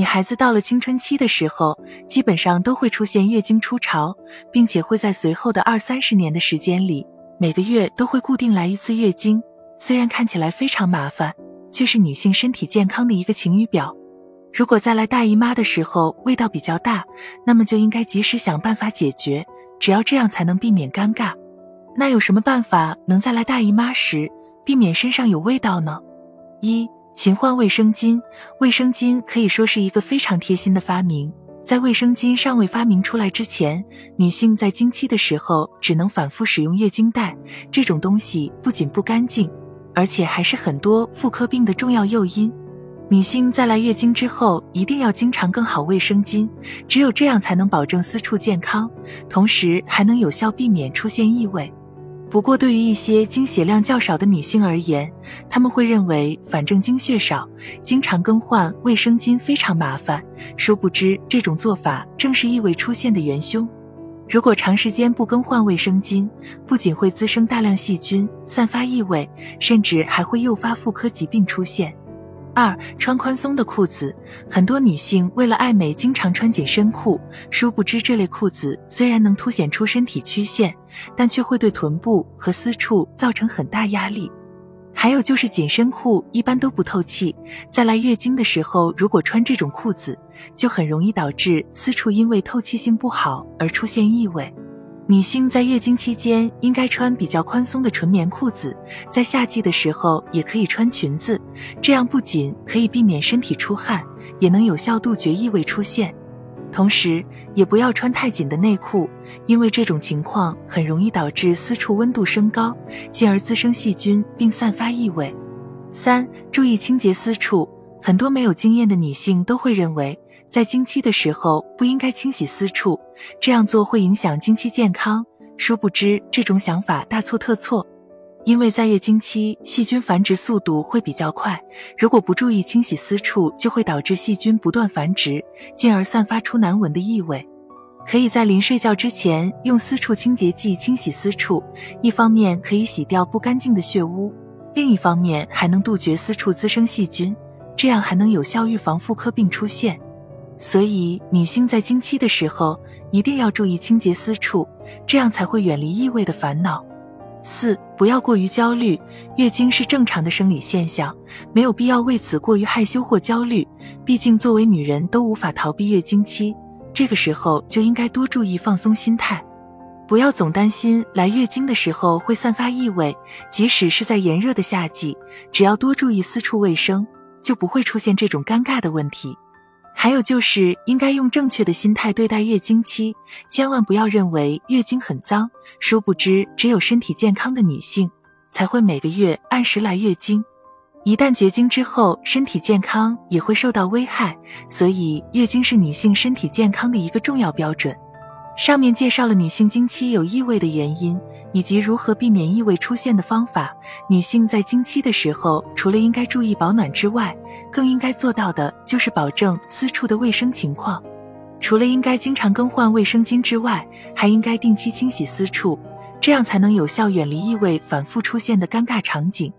女孩子到了青春期的时候，基本上都会出现月经初潮，并且会在随后的二三十年的时间里，每个月都会固定来一次月经。虽然看起来非常麻烦，却是女性身体健康的一个晴雨表。如果再来大姨妈的时候味道比较大，那么就应该及时想办法解决，只要这样才能避免尴尬。那有什么办法能在来大姨妈时避免身上有味道呢？一勤换卫生巾，卫生巾可以说是一个非常贴心的发明。在卫生巾尚未发明出来之前，女性在经期的时候只能反复使用月经带。这种东西不仅不干净，而且还是很多妇科病的重要诱因。女性在来月经之后，一定要经常更好卫生巾，只有这样才能保证私处健康，同时还能有效避免出现异味。不过，对于一些经血量较少的女性而言，她们会认为反正经血少，经常更换卫生巾非常麻烦。殊不知，这种做法正是异味出现的元凶。如果长时间不更换卫生巾，不仅会滋生大量细菌，散发异味，甚至还会诱发妇科疾病出现。二穿宽松的裤子，很多女性为了爱美，经常穿紧身裤。殊不知，这类裤子虽然能凸显出身体曲线，但却会对臀部和私处造成很大压力。还有就是紧身裤一般都不透气，在来月经的时候，如果穿这种裤子，就很容易导致私处因为透气性不好而出现异味。女性在月经期间应该穿比较宽松的纯棉裤子，在夏季的时候也可以穿裙子，这样不仅可以避免身体出汗，也能有效杜绝异味出现。同时，也不要穿太紧的内裤，因为这种情况很容易导致私处温度升高，进而滋生细菌并散发异味。三、注意清洁私处，很多没有经验的女性都会认为。在经期的时候不应该清洗私处，这样做会影响经期健康。殊不知这种想法大错特错，因为在月经期细菌繁殖速度会比较快，如果不注意清洗私处，就会导致细菌不断繁殖，进而散发出难闻的异味。可以在临睡觉之前用私处清洁剂清洗私处，一方面可以洗掉不干净的血污，另一方面还能杜绝私处滋生细菌，这样还能有效预防妇科病出现。所以，女性在经期的时候一定要注意清洁私处，这样才会远离异味的烦恼。四，不要过于焦虑，月经是正常的生理现象，没有必要为此过于害羞或焦虑。毕竟，作为女人都无法逃避月经期，这个时候就应该多注意放松心态，不要总担心来月经的时候会散发异味。即使是在炎热的夏季，只要多注意私处卫生，就不会出现这种尴尬的问题。还有就是应该用正确的心态对待月经期，千万不要认为月经很脏。殊不知，只有身体健康的女性才会每个月按时来月经。一旦绝经之后，身体健康也会受到危害。所以，月经是女性身体健康的一个重要标准。上面介绍了女性经期有异味的原因。以及如何避免异味出现的方法。女性在经期的时候，除了应该注意保暖之外，更应该做到的就是保证私处的卫生情况。除了应该经常更换卫生巾之外，还应该定期清洗私处，这样才能有效远离异味反复出现的尴尬场景。